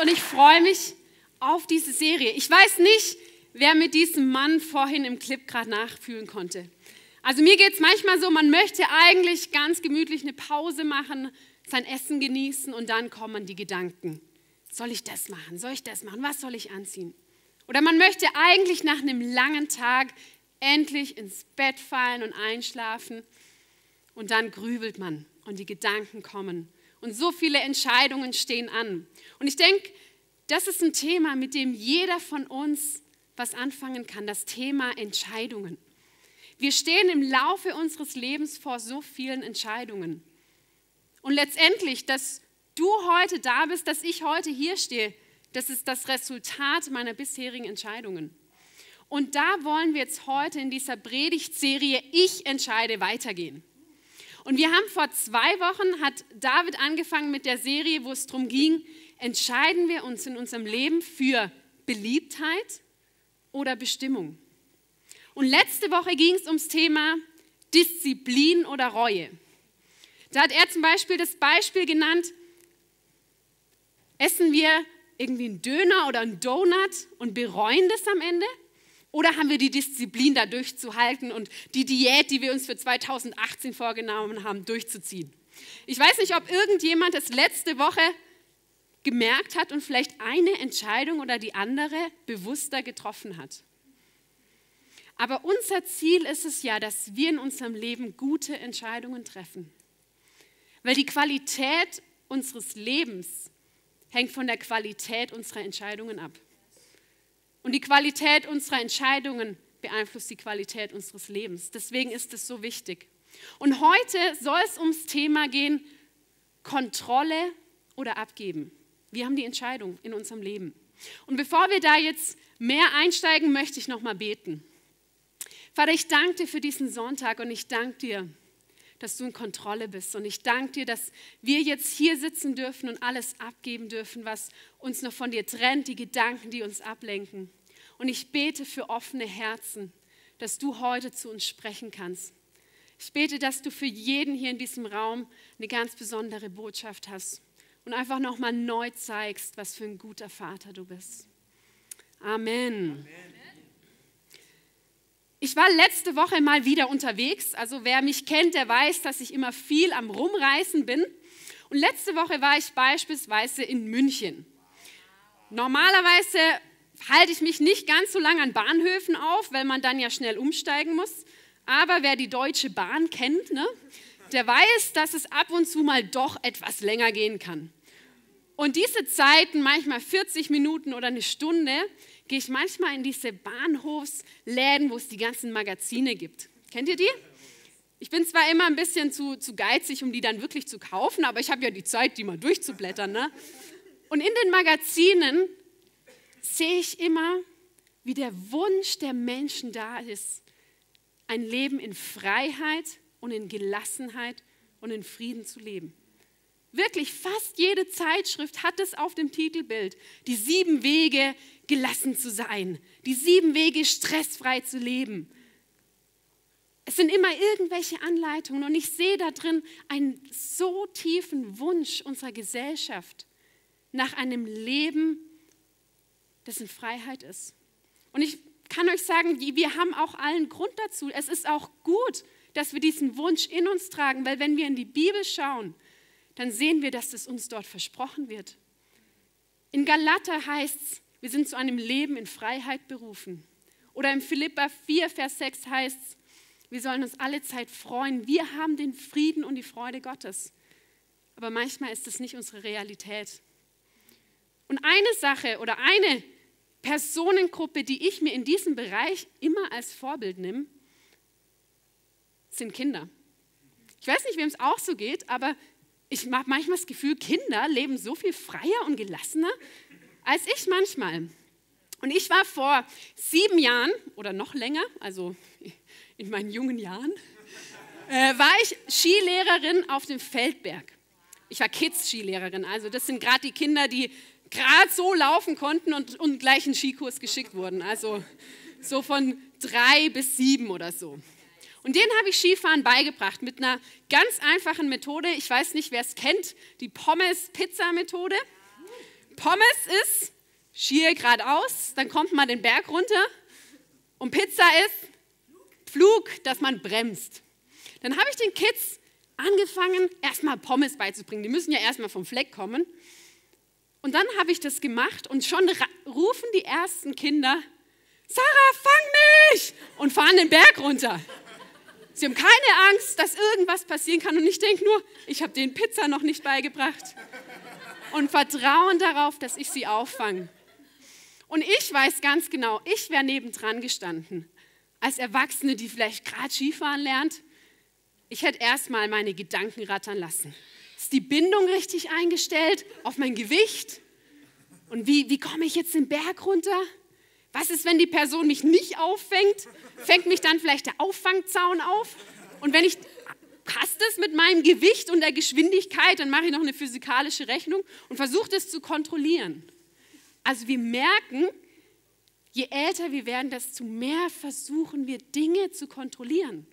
und ich freue mich auf diese Serie. Ich weiß nicht, wer mit diesem Mann vorhin im Clip gerade nachfühlen konnte. Also mir geht es manchmal so, man möchte eigentlich ganz gemütlich eine Pause machen, sein Essen genießen und dann kommen die Gedanken. Soll ich das machen? Soll ich das machen? Was soll ich anziehen? Oder man möchte eigentlich nach einem langen Tag endlich ins Bett fallen und einschlafen und dann grübelt man und die Gedanken kommen und so viele Entscheidungen stehen an. Und ich denke, das ist ein Thema, mit dem jeder von uns was anfangen kann, das Thema Entscheidungen. Wir stehen im Laufe unseres Lebens vor so vielen Entscheidungen. Und letztendlich, dass du heute da bist, dass ich heute hier stehe, das ist das Resultat meiner bisherigen Entscheidungen. Und da wollen wir jetzt heute in dieser Predigtserie Ich entscheide weitergehen. Und wir haben vor zwei Wochen, hat David angefangen mit der Serie, wo es darum ging, entscheiden wir uns in unserem Leben für Beliebtheit oder Bestimmung. Und letzte Woche ging es ums Thema Disziplin oder Reue. Da hat er zum Beispiel das Beispiel genannt, essen wir irgendwie einen Döner oder einen Donut und bereuen das am Ende? Oder haben wir die Disziplin, da durchzuhalten und die Diät, die wir uns für 2018 vorgenommen haben, durchzuziehen? Ich weiß nicht, ob irgendjemand das letzte Woche gemerkt hat und vielleicht eine Entscheidung oder die andere bewusster getroffen hat. Aber unser Ziel ist es ja, dass wir in unserem Leben gute Entscheidungen treffen. Weil die Qualität unseres Lebens hängt von der Qualität unserer Entscheidungen ab. Und die Qualität unserer Entscheidungen beeinflusst die Qualität unseres Lebens. Deswegen ist es so wichtig. Und heute soll es ums Thema gehen, Kontrolle oder abgeben. Wir haben die Entscheidung in unserem Leben. Und bevor wir da jetzt mehr einsteigen, möchte ich noch mal beten. Vater, ich danke dir für diesen Sonntag und ich danke dir, dass du in Kontrolle bist. Und ich danke dir, dass wir jetzt hier sitzen dürfen und alles abgeben dürfen, was uns noch von dir trennt, die Gedanken, die uns ablenken. Und ich bete für offene Herzen, dass du heute zu uns sprechen kannst. Ich bete, dass du für jeden hier in diesem Raum eine ganz besondere Botschaft hast und einfach nochmal neu zeigst, was für ein guter Vater du bist. Amen. Amen. Ich war letzte Woche mal wieder unterwegs. Also wer mich kennt, der weiß, dass ich immer viel am Rumreisen bin. Und letzte Woche war ich beispielsweise in München. Normalerweise halte ich mich nicht ganz so lange an Bahnhöfen auf, weil man dann ja schnell umsteigen muss. Aber wer die Deutsche Bahn kennt, ne, der weiß, dass es ab und zu mal doch etwas länger gehen kann. Und diese Zeiten, manchmal 40 Minuten oder eine Stunde, gehe ich manchmal in diese Bahnhofsläden, wo es die ganzen Magazine gibt. Kennt ihr die? Ich bin zwar immer ein bisschen zu, zu geizig, um die dann wirklich zu kaufen, aber ich habe ja die Zeit, die mal durchzublättern. Ne? Und in den Magazinen sehe ich immer, wie der Wunsch der Menschen da ist, ein Leben in Freiheit und in Gelassenheit und in Frieden zu leben. Wirklich, fast jede Zeitschrift hat es auf dem Titelbild. Die sieben Wege, gelassen zu sein. Die sieben Wege, stressfrei zu leben. Es sind immer irgendwelche Anleitungen und ich sehe da drin einen so tiefen Wunsch unserer Gesellschaft nach einem Leben, das in Freiheit ist. Und ich kann euch sagen, wir haben auch allen Grund dazu. Es ist auch gut, dass wir diesen Wunsch in uns tragen, weil wenn wir in die Bibel schauen, dann sehen wir, dass es uns dort versprochen wird. In Galater heißt es, wir sind zu einem Leben in Freiheit berufen. Oder im Philippa 4, Vers 6 heißt es, wir sollen uns alle Zeit freuen. Wir haben den Frieden und die Freude Gottes. Aber manchmal ist das nicht unsere Realität. Und eine Sache oder eine Personengruppe, die ich mir in diesem Bereich immer als Vorbild nehme, sind Kinder. Ich weiß nicht, wem es auch so geht, aber ich habe manchmal das Gefühl, Kinder leben so viel freier und gelassener als ich manchmal. Und ich war vor sieben Jahren oder noch länger, also in meinen jungen Jahren, äh, war ich Skilehrerin auf dem Feldberg. Ich war Kids-Skilehrerin, also das sind gerade die Kinder, die gerade so laufen konnten und, und gleich einen Skikurs geschickt wurden. Also so von drei bis sieben oder so. Und denen habe ich Skifahren beigebracht mit einer ganz einfachen Methode. Ich weiß nicht, wer es kennt, die Pommes-Pizza-Methode. Pommes ist schier geradeaus, dann kommt man den Berg runter. Und Pizza ist Flug, dass man bremst. Dann habe ich den Kids angefangen, erstmal Pommes beizubringen. Die müssen ja erstmal vom Fleck kommen. Und dann habe ich das gemacht und schon rufen die ersten Kinder, Sarah, fang mich! Und fahren den Berg runter. Sie haben keine Angst, dass irgendwas passieren kann. Und ich denke nur, ich habe den Pizza noch nicht beigebracht. Und vertrauen darauf, dass ich sie auffange. Und ich weiß ganz genau, ich wäre nebendran gestanden. Als Erwachsene, die vielleicht gerade Skifahren lernt. Ich hätte erstmal meine Gedanken rattern lassen. Ist die Bindung richtig eingestellt auf mein Gewicht? Und wie, wie komme ich jetzt den Berg runter? Was ist, wenn die Person mich nicht auffängt? Fängt mich dann vielleicht der Auffangzaun auf? Und wenn ich passt es mit meinem Gewicht und der Geschwindigkeit, dann mache ich noch eine physikalische Rechnung und versuche das zu kontrollieren. Also wir merken, je älter wir werden, desto mehr versuchen wir Dinge zu kontrollieren.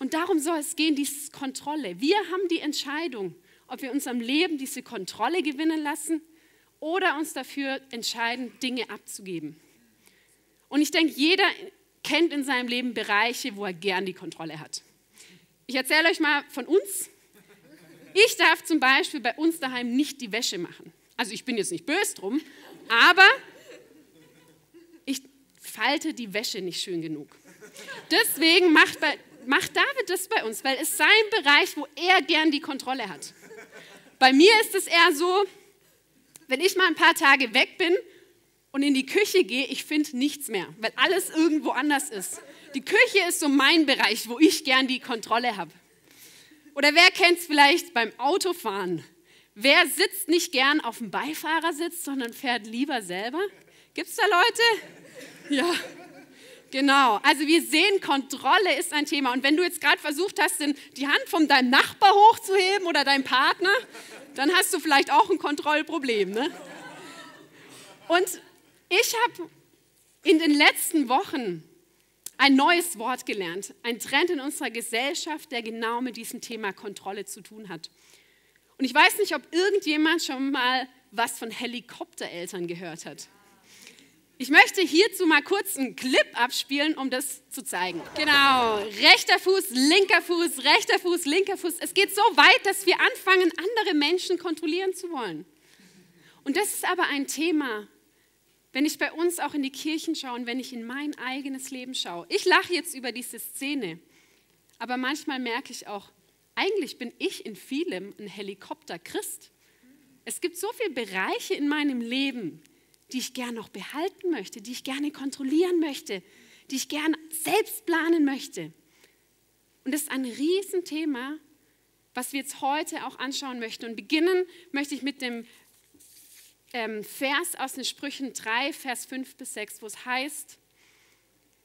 Und darum soll es gehen, diese Kontrolle. Wir haben die Entscheidung, ob wir unserem Leben diese Kontrolle gewinnen lassen oder uns dafür entscheiden, Dinge abzugeben. Und ich denke, jeder kennt in seinem Leben Bereiche, wo er gern die Kontrolle hat. Ich erzähle euch mal von uns. Ich darf zum Beispiel bei uns daheim nicht die Wäsche machen. Also ich bin jetzt nicht böse drum, aber ich falte die Wäsche nicht schön genug. Deswegen macht, bei, macht David das bei uns, weil es sein Bereich, wo er gern die Kontrolle hat. Bei mir ist es eher so, wenn ich mal ein paar Tage weg bin und in die Küche gehe, ich finde nichts mehr, weil alles irgendwo anders ist. Die Küche ist so mein Bereich, wo ich gern die Kontrolle habe. Oder wer kennt es vielleicht beim Autofahren? Wer sitzt nicht gern auf dem Beifahrersitz, sondern fährt lieber selber? Gibt es da Leute? Ja, genau. Also wir sehen, Kontrolle ist ein Thema. Und wenn du jetzt gerade versucht hast, die Hand von deinem Nachbar hochzuheben oder deinem Partner, dann hast du vielleicht auch ein Kontrollproblem. Ne? Und ich habe in den letzten Wochen ein neues Wort gelernt, ein Trend in unserer Gesellschaft, der genau mit diesem Thema Kontrolle zu tun hat. Und ich weiß nicht, ob irgendjemand schon mal was von Helikoptereltern gehört hat. Ich möchte hierzu mal kurz einen Clip abspielen, um das zu zeigen. Genau, rechter Fuß, linker Fuß, rechter Fuß, linker Fuß. Es geht so weit, dass wir anfangen, andere Menschen kontrollieren zu wollen. Und das ist aber ein Thema, wenn ich bei uns auch in die Kirchen schaue und wenn ich in mein eigenes Leben schaue. Ich lache jetzt über diese Szene, aber manchmal merke ich auch, eigentlich bin ich in vielem ein Helikopter-Christ. Es gibt so viele Bereiche in meinem Leben, die ich gerne noch behalten möchte, die ich gerne kontrollieren möchte, die ich gerne selbst planen möchte. Und das ist ein Riesenthema, was wir jetzt heute auch anschauen möchten. Und beginnen möchte ich mit dem ähm, Vers aus den Sprüchen 3, Vers 5 bis 6, wo es heißt,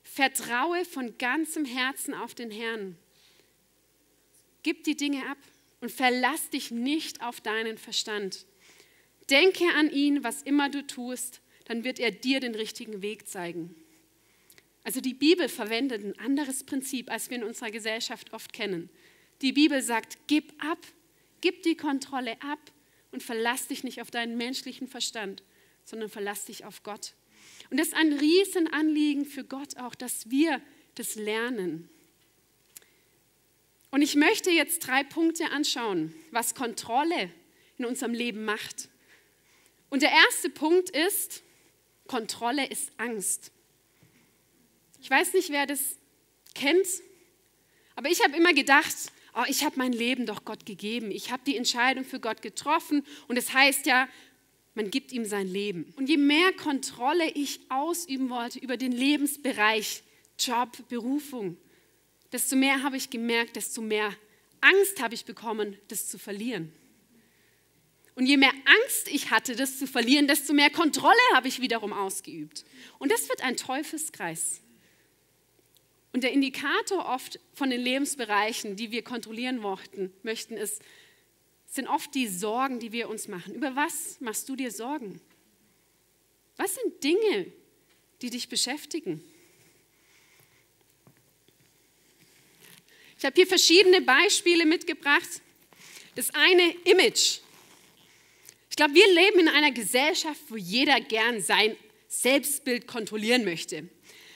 vertraue von ganzem Herzen auf den Herrn. Gib die Dinge ab und verlass dich nicht auf deinen Verstand. Denke an ihn, was immer du tust, dann wird er dir den richtigen Weg zeigen. Also die Bibel verwendet ein anderes Prinzip, als wir in unserer Gesellschaft oft kennen. Die Bibel sagt, gib ab, gib die Kontrolle ab und verlass dich nicht auf deinen menschlichen Verstand, sondern verlass dich auf Gott. Und das ist ein Riesenanliegen für Gott auch, dass wir das lernen. Und ich möchte jetzt drei Punkte anschauen, was Kontrolle in unserem Leben macht. Und der erste Punkt ist, Kontrolle ist Angst. Ich weiß nicht, wer das kennt, aber ich habe immer gedacht, oh, ich habe mein Leben doch Gott gegeben. Ich habe die Entscheidung für Gott getroffen und es das heißt ja, man gibt ihm sein Leben. Und je mehr Kontrolle ich ausüben wollte über den Lebensbereich, Job, Berufung, desto mehr habe ich gemerkt, desto mehr Angst habe ich bekommen, das zu verlieren. Und je mehr Angst ich hatte, das zu verlieren, desto mehr Kontrolle habe ich wiederum ausgeübt. Und das wird ein Teufelskreis. Und der Indikator oft von den Lebensbereichen, die wir kontrollieren mochten, möchten, ist, sind oft die Sorgen, die wir uns machen. Über was machst du dir Sorgen? Was sind Dinge, die dich beschäftigen? Ich habe hier verschiedene Beispiele mitgebracht. Das eine Image glaube, wir leben in einer Gesellschaft, wo jeder gern sein Selbstbild kontrollieren möchte.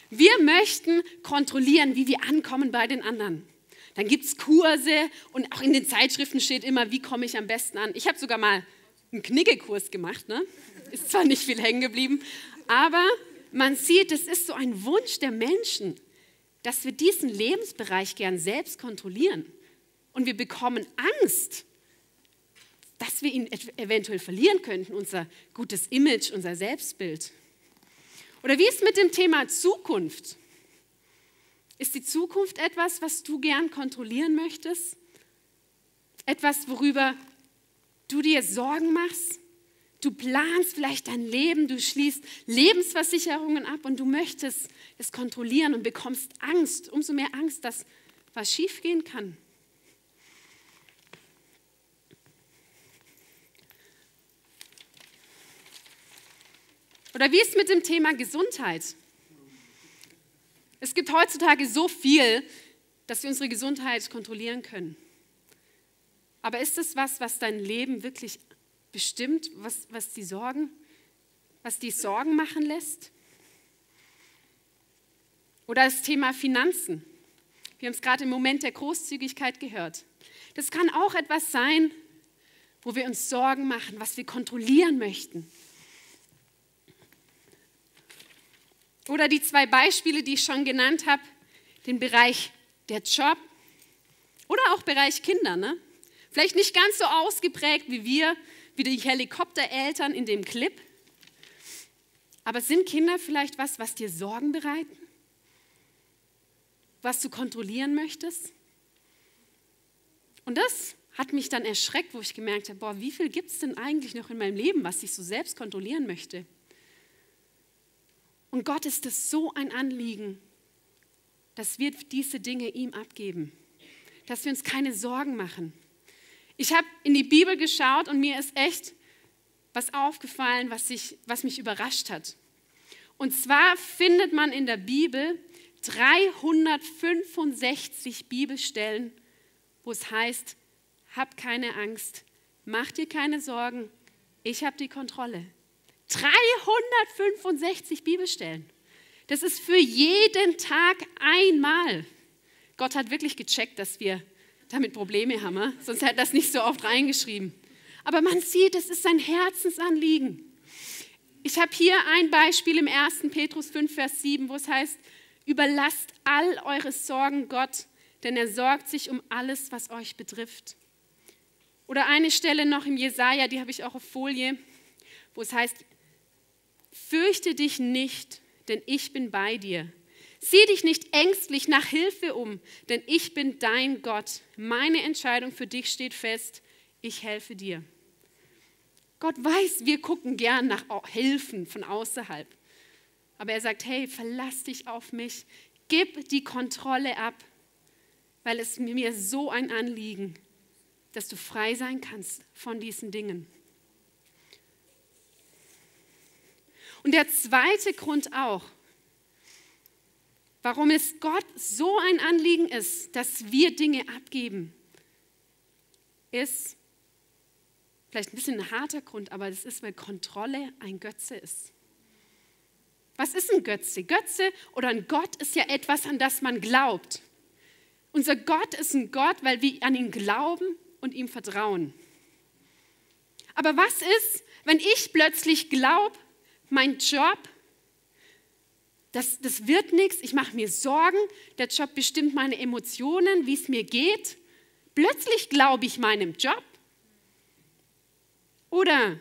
Wir möchten kontrollieren, wie wir ankommen bei den anderen. Dann gibt es Kurse und auch in den Zeitschriften steht immer, wie komme ich am besten an. Ich habe sogar mal einen Knickekurs gemacht. Ne? Ist zwar nicht viel hängen geblieben, aber man sieht, es ist so ein Wunsch der Menschen, dass wir diesen Lebensbereich gern selbst kontrollieren. Und wir bekommen Angst, dass wir ihn eventuell verlieren könnten, unser gutes Image, unser Selbstbild. Oder wie ist mit dem Thema Zukunft? Ist die Zukunft etwas, was du gern kontrollieren möchtest? Etwas, worüber du dir Sorgen machst? Du planst vielleicht dein Leben, du schließt Lebensversicherungen ab und du möchtest es kontrollieren und bekommst Angst, umso mehr Angst, dass was schiefgehen kann. Oder wie ist mit dem Thema Gesundheit? Es gibt heutzutage so viel, dass wir unsere Gesundheit kontrollieren können. Aber ist es was, was dein Leben wirklich bestimmt, was, was die Sorgen, was die Sorgen machen lässt? Oder das Thema Finanzen. Wir haben es gerade im Moment der Großzügigkeit gehört. Das kann auch etwas sein, wo wir uns Sorgen machen, was wir kontrollieren möchten. Oder die zwei Beispiele, die ich schon genannt habe, den Bereich der Job oder auch Bereich Kinder. Ne? Vielleicht nicht ganz so ausgeprägt wie wir, wie die Helikoptereltern in dem Clip. Aber sind Kinder vielleicht was, was dir Sorgen bereiten? Was du kontrollieren möchtest? Und das hat mich dann erschreckt, wo ich gemerkt habe, boah, wie viel gibt es denn eigentlich noch in meinem Leben, was ich so selbst kontrollieren möchte? Und Gott ist es so ein Anliegen, dass wir diese Dinge ihm abgeben, dass wir uns keine Sorgen machen. Ich habe in die Bibel geschaut und mir ist echt was aufgefallen, was, ich, was mich überrascht hat. Und zwar findet man in der Bibel 365 Bibelstellen, wo es heißt, hab keine Angst, mach dir keine Sorgen, ich habe die Kontrolle. 365 Bibelstellen. Das ist für jeden Tag einmal. Gott hat wirklich gecheckt, dass wir damit Probleme haben, sonst hätte er das nicht so oft reingeschrieben. Aber man sieht, es ist sein Herzensanliegen. Ich habe hier ein Beispiel im 1. Petrus 5, Vers 7, wo es heißt, überlasst all eure Sorgen Gott, denn er sorgt sich um alles, was euch betrifft. Oder eine Stelle noch im Jesaja, die habe ich auch auf Folie, wo es heißt, Fürchte dich nicht, denn ich bin bei dir. Sieh dich nicht ängstlich nach Hilfe um, denn ich bin dein Gott. Meine Entscheidung für dich steht fest. Ich helfe dir. Gott weiß, wir gucken gern nach Hilfen von außerhalb. Aber er sagt, hey, verlass dich auf mich, gib die Kontrolle ab, weil es mir so ein Anliegen, dass du frei sein kannst von diesen Dingen. Und der zweite Grund auch, warum es Gott so ein Anliegen ist, dass wir Dinge abgeben, ist vielleicht ein bisschen ein harter Grund, aber das ist, weil Kontrolle ein Götze ist. Was ist ein Götze? Götze oder ein Gott ist ja etwas, an das man glaubt. Unser Gott ist ein Gott, weil wir an ihn glauben und ihm vertrauen. Aber was ist, wenn ich plötzlich glaube, mein Job, das, das wird nichts, ich mache mir Sorgen, der Job bestimmt meine Emotionen, wie es mir geht. Plötzlich glaube ich meinem Job. Oder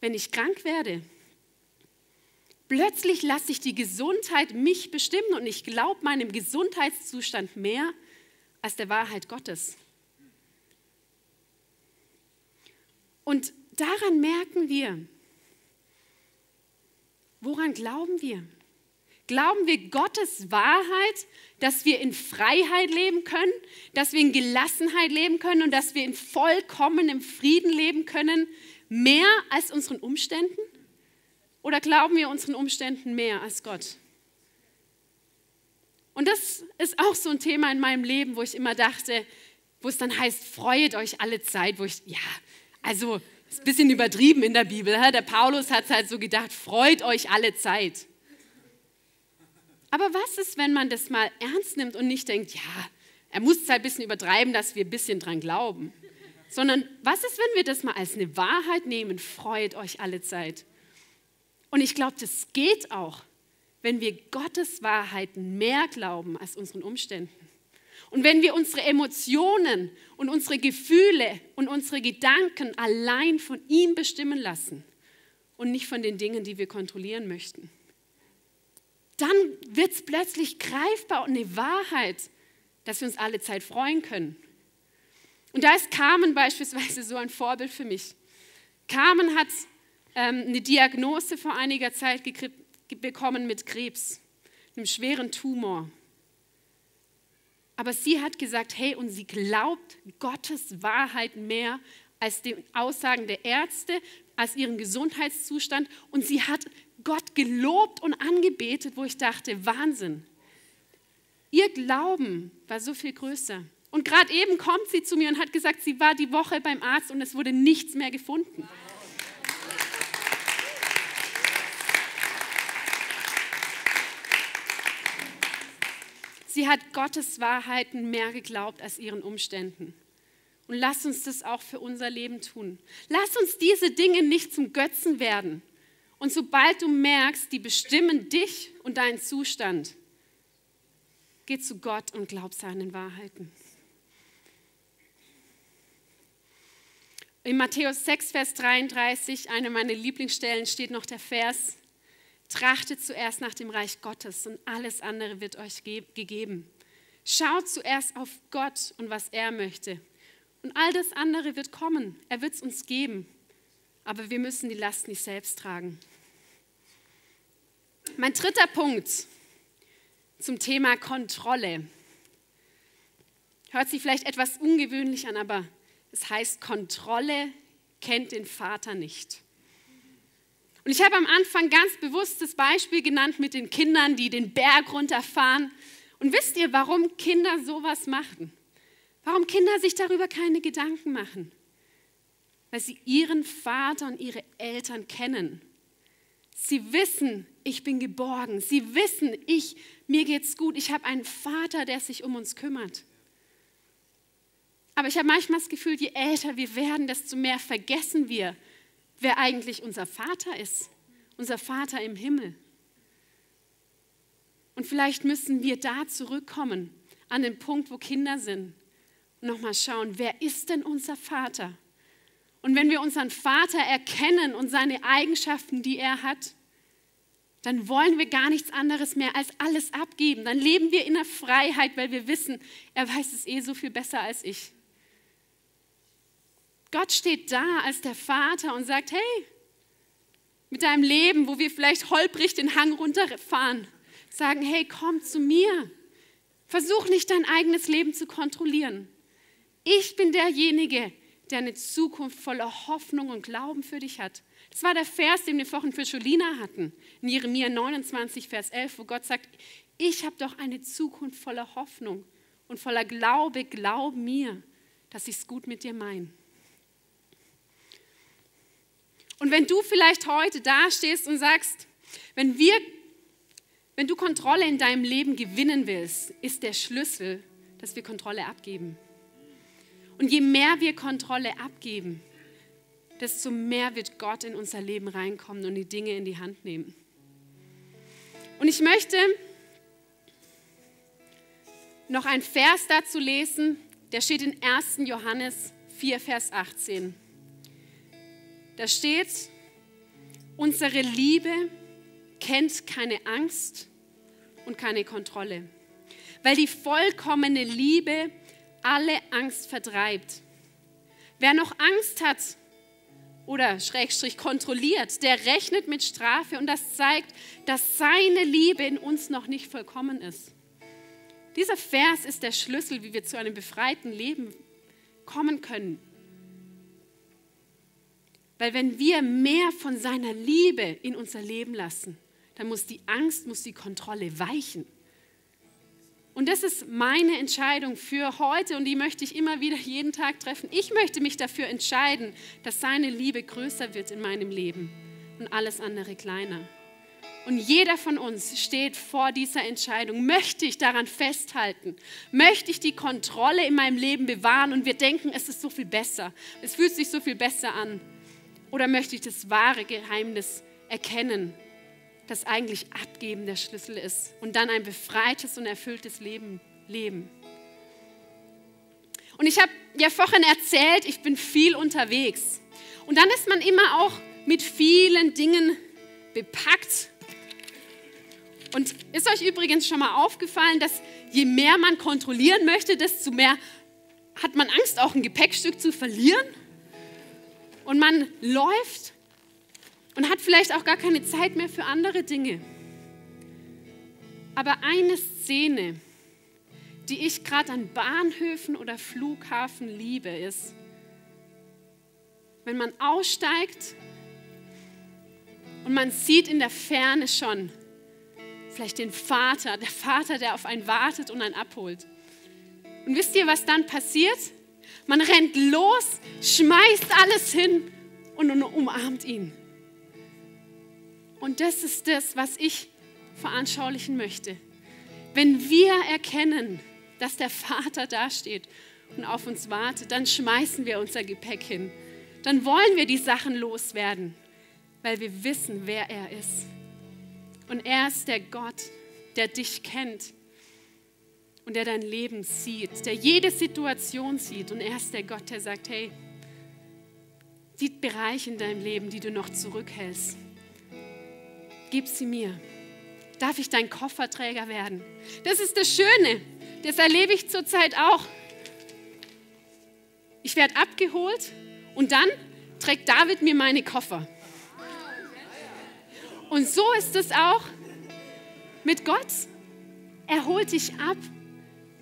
wenn ich krank werde, plötzlich lasse ich die Gesundheit mich bestimmen und ich glaube meinem Gesundheitszustand mehr als der Wahrheit Gottes. Und daran merken wir, Woran glauben wir? Glauben wir Gottes Wahrheit, dass wir in Freiheit leben können, dass wir in Gelassenheit leben können und dass wir in vollkommenem Frieden leben können, mehr als unseren Umständen? Oder glauben wir unseren Umständen mehr als Gott? Und das ist auch so ein Thema in meinem Leben, wo ich immer dachte, wo es dann heißt, freut euch alle Zeit, wo ich, ja, also ist ein bisschen übertrieben in der Bibel. Der Paulus hat es halt so gedacht, freut euch alle Zeit. Aber was ist, wenn man das mal ernst nimmt und nicht denkt, ja, er muss es halt ein bisschen übertreiben, dass wir ein bisschen dran glauben. Sondern was ist, wenn wir das mal als eine Wahrheit nehmen? Freut euch alle Zeit. Und ich glaube, das geht auch, wenn wir Gottes Wahrheiten mehr glauben als unseren Umständen. Und wenn wir unsere Emotionen und unsere Gefühle und unsere Gedanken allein von ihm bestimmen lassen und nicht von den Dingen, die wir kontrollieren möchten, dann wird es plötzlich greifbar und eine Wahrheit, dass wir uns alle Zeit freuen können. Und da ist Carmen beispielsweise so ein Vorbild für mich. Carmen hat ähm, eine Diagnose vor einiger Zeit bekommen mit Krebs, einem schweren Tumor. Aber sie hat gesagt, hey, und sie glaubt Gottes Wahrheit mehr als die Aussagen der Ärzte, als ihren Gesundheitszustand. Und sie hat Gott gelobt und angebetet, wo ich dachte, Wahnsinn. Ihr Glauben war so viel größer. Und gerade eben kommt sie zu mir und hat gesagt, sie war die Woche beim Arzt und es wurde nichts mehr gefunden. Sie hat Gottes Wahrheiten mehr geglaubt als ihren Umständen. Und lass uns das auch für unser Leben tun. Lass uns diese Dinge nicht zum Götzen werden. Und sobald du merkst, die bestimmen dich und deinen Zustand, geh zu Gott und glaub seinen Wahrheiten. In Matthäus 6, Vers 33, eine meiner Lieblingsstellen, steht noch der Vers, Trachtet zuerst nach dem Reich Gottes und alles andere wird euch gegeben. Schaut zuerst auf Gott und was er möchte. Und all das andere wird kommen. Er wird es uns geben. Aber wir müssen die Last nicht selbst tragen. Mein dritter Punkt zum Thema Kontrolle. Hört sich vielleicht etwas ungewöhnlich an, aber es heißt, Kontrolle kennt den Vater nicht. Und ich habe am Anfang ganz bewusst das Beispiel genannt mit den Kindern, die den Berg runterfahren. Und wisst ihr, warum Kinder sowas machen? Warum Kinder sich darüber keine Gedanken machen? Weil sie ihren Vater und ihre Eltern kennen. Sie wissen, ich bin geborgen. Sie wissen, ich, mir geht's gut. Ich habe einen Vater, der sich um uns kümmert. Aber ich habe manchmal das Gefühl, je älter wir werden, desto mehr vergessen wir, wer eigentlich unser Vater ist, unser Vater im Himmel. Und vielleicht müssen wir da zurückkommen, an den Punkt, wo Kinder sind, und nochmal schauen, wer ist denn unser Vater? Und wenn wir unseren Vater erkennen und seine Eigenschaften, die er hat, dann wollen wir gar nichts anderes mehr als alles abgeben. Dann leben wir in der Freiheit, weil wir wissen, er weiß es eh so viel besser als ich. Gott steht da als der Vater und sagt, hey, mit deinem Leben, wo wir vielleicht holprig den Hang runterfahren, sagen, hey, komm zu mir. Versuch nicht dein eigenes Leben zu kontrollieren. Ich bin derjenige, der eine Zukunft voller Hoffnung und Glauben für dich hat. Das war der Vers, den wir vorhin für Jolina hatten, in Jeremia 29, Vers 11, wo Gott sagt, ich habe doch eine Zukunft voller Hoffnung und voller Glaube, glaub mir, dass ich es gut mit dir meine. Und wenn du vielleicht heute dastehst und sagst, wenn, wir, wenn du Kontrolle in deinem Leben gewinnen willst, ist der Schlüssel, dass wir Kontrolle abgeben. Und je mehr wir Kontrolle abgeben, desto mehr wird Gott in unser Leben reinkommen und die Dinge in die Hand nehmen. Und ich möchte noch einen Vers dazu lesen, der steht in 1. Johannes 4, Vers 18. Da steht, unsere Liebe kennt keine Angst und keine Kontrolle, weil die vollkommene Liebe alle Angst vertreibt. Wer noch Angst hat oder Schrägstrich kontrolliert, der rechnet mit Strafe und das zeigt, dass seine Liebe in uns noch nicht vollkommen ist. Dieser Vers ist der Schlüssel, wie wir zu einem befreiten Leben kommen können. Weil wenn wir mehr von seiner Liebe in unser Leben lassen, dann muss die Angst, muss die Kontrolle weichen. Und das ist meine Entscheidung für heute und die möchte ich immer wieder jeden Tag treffen. Ich möchte mich dafür entscheiden, dass seine Liebe größer wird in meinem Leben und alles andere kleiner. Und jeder von uns steht vor dieser Entscheidung. Möchte ich daran festhalten? Möchte ich die Kontrolle in meinem Leben bewahren und wir denken, es ist so viel besser, es fühlt sich so viel besser an? Oder möchte ich das wahre Geheimnis erkennen das eigentlich Abgeben der Schlüssel ist und dann ein befreites und erfülltes Leben leben. Und ich habe ja vorhin erzählt, ich bin viel unterwegs. Und dann ist man immer auch mit vielen Dingen bepackt. Und ist euch übrigens schon mal aufgefallen, dass je mehr man kontrollieren möchte, desto mehr hat man Angst, auch ein Gepäckstück zu verlieren? Und man läuft und hat vielleicht auch gar keine Zeit mehr für andere Dinge. Aber eine Szene, die ich gerade an Bahnhöfen oder Flughafen liebe, ist, wenn man aussteigt und man sieht in der Ferne schon vielleicht den Vater, der Vater, der auf einen wartet und einen abholt. Und wisst ihr, was dann passiert? Man rennt los, schmeißt alles hin und umarmt ihn. Und das ist das, was ich veranschaulichen möchte. Wenn wir erkennen, dass der Vater dasteht und auf uns wartet, dann schmeißen wir unser Gepäck hin. Dann wollen wir die Sachen loswerden, weil wir wissen, wer er ist. Und er ist der Gott, der dich kennt und der dein Leben sieht, der jede Situation sieht. Und er ist der Gott, der sagt, hey, die Bereiche in deinem Leben, die du noch zurückhältst, gib sie mir. Darf ich dein Kofferträger werden? Das ist das Schöne. Das erlebe ich zurzeit auch. Ich werde abgeholt und dann trägt David mir meine Koffer. Und so ist es auch mit Gott. Er holt dich ab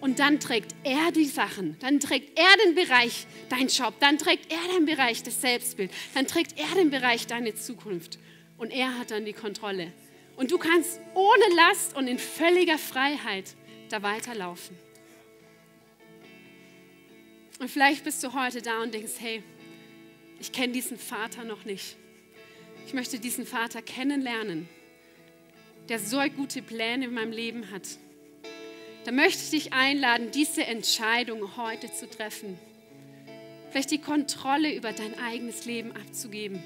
und dann trägt er die Sachen. Dann trägt er den Bereich dein Job. Dann trägt er den Bereich das Selbstbild. Dann trägt er den Bereich deine Zukunft und er hat dann die Kontrolle. Und du kannst ohne Last und in völliger Freiheit da weiterlaufen. Und vielleicht bist du heute da und denkst, hey, ich kenne diesen Vater noch nicht. Ich möchte diesen Vater kennenlernen, der so gute Pläne in meinem Leben hat. Da möchte ich dich einladen, diese Entscheidung heute zu treffen. Vielleicht die Kontrolle über dein eigenes Leben abzugeben.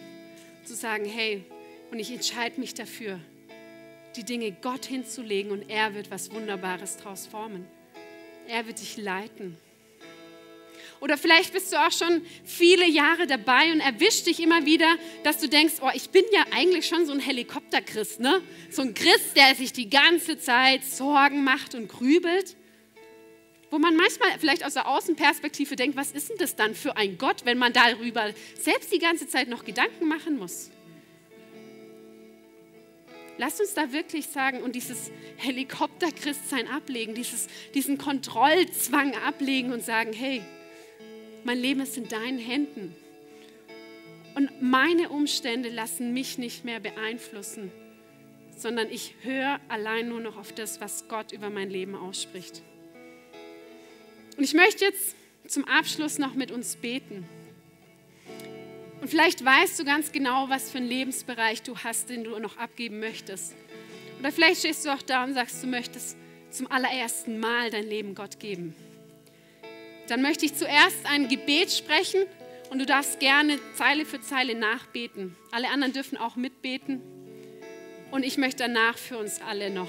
Zu sagen, hey, und ich entscheide mich dafür, die Dinge Gott hinzulegen und er wird was Wunderbares daraus formen. Er wird dich leiten. Oder vielleicht bist du auch schon viele Jahre dabei und erwischt dich immer wieder, dass du denkst, oh, ich bin ja eigentlich schon so ein Helikopterchrist, ne? So ein Christ, der sich die ganze Zeit Sorgen macht und grübelt. Wo man manchmal vielleicht aus der Außenperspektive denkt, was ist denn das dann für ein Gott, wenn man darüber selbst die ganze Zeit noch Gedanken machen muss? Lass uns da wirklich sagen und dieses Helikopter-Christsein ablegen, dieses, diesen Kontrollzwang ablegen und sagen, hey, mein Leben ist in deinen Händen. Und meine Umstände lassen mich nicht mehr beeinflussen, sondern ich höre allein nur noch auf das, was Gott über mein Leben ausspricht. Und ich möchte jetzt zum Abschluss noch mit uns beten. Und vielleicht weißt du ganz genau, was für einen Lebensbereich du hast, den du noch abgeben möchtest. Oder vielleicht stehst du auch da und sagst, du möchtest zum allerersten Mal dein Leben Gott geben. Dann möchte ich zuerst ein Gebet sprechen und du darfst gerne Zeile für Zeile nachbeten. Alle anderen dürfen auch mitbeten. Und ich möchte danach für uns alle noch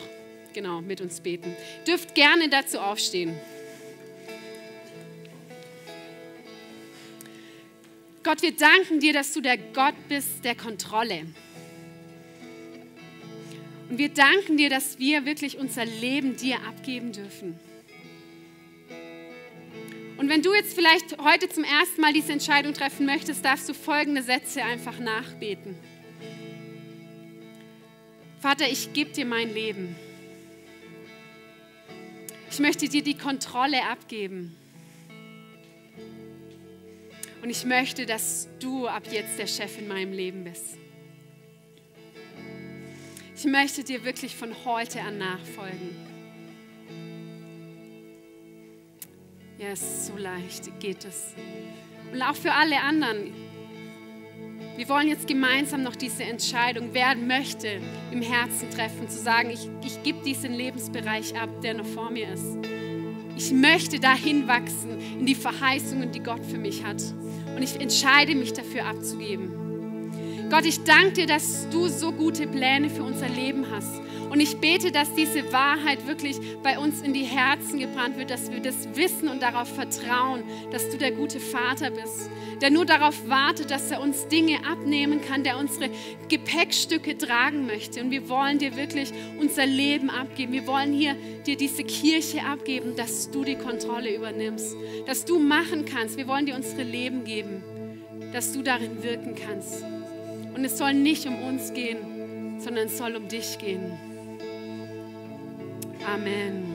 genau mit uns beten. Dürft gerne dazu aufstehen. Gott, wir danken dir, dass du der Gott bist der Kontrolle. Und wir danken dir, dass wir wirklich unser Leben dir abgeben dürfen. Und wenn du jetzt vielleicht heute zum ersten Mal diese Entscheidung treffen möchtest, darfst du folgende Sätze einfach nachbeten. Vater, ich gebe dir mein Leben. Ich möchte dir die Kontrolle abgeben. Und ich möchte, dass du ab jetzt der Chef in meinem Leben bist. Ich möchte dir wirklich von heute an nachfolgen. Ja, es ist so leicht, geht es. Und auch für alle anderen. Wir wollen jetzt gemeinsam noch diese Entscheidung, wer möchte, im Herzen treffen, zu sagen, ich, ich gebe diesen Lebensbereich ab, der noch vor mir ist. Ich möchte dahin wachsen in die Verheißungen, die Gott für mich hat. Und ich entscheide mich dafür abzugeben. Gott, ich danke dir, dass du so gute Pläne für unser Leben hast. Und ich bete, dass diese Wahrheit wirklich bei uns in die Herzen gebrannt wird, dass wir das wissen und darauf vertrauen, dass du der gute Vater bist, der nur darauf wartet, dass er uns Dinge abnehmen kann, der unsere Gepäckstücke tragen möchte. Und wir wollen dir wirklich unser Leben abgeben. Wir wollen hier dir diese Kirche abgeben, dass du die Kontrolle übernimmst, dass du machen kannst. Wir wollen dir unsere Leben geben, dass du darin wirken kannst. Und es soll nicht um uns gehen, sondern es soll um dich gehen. Amen.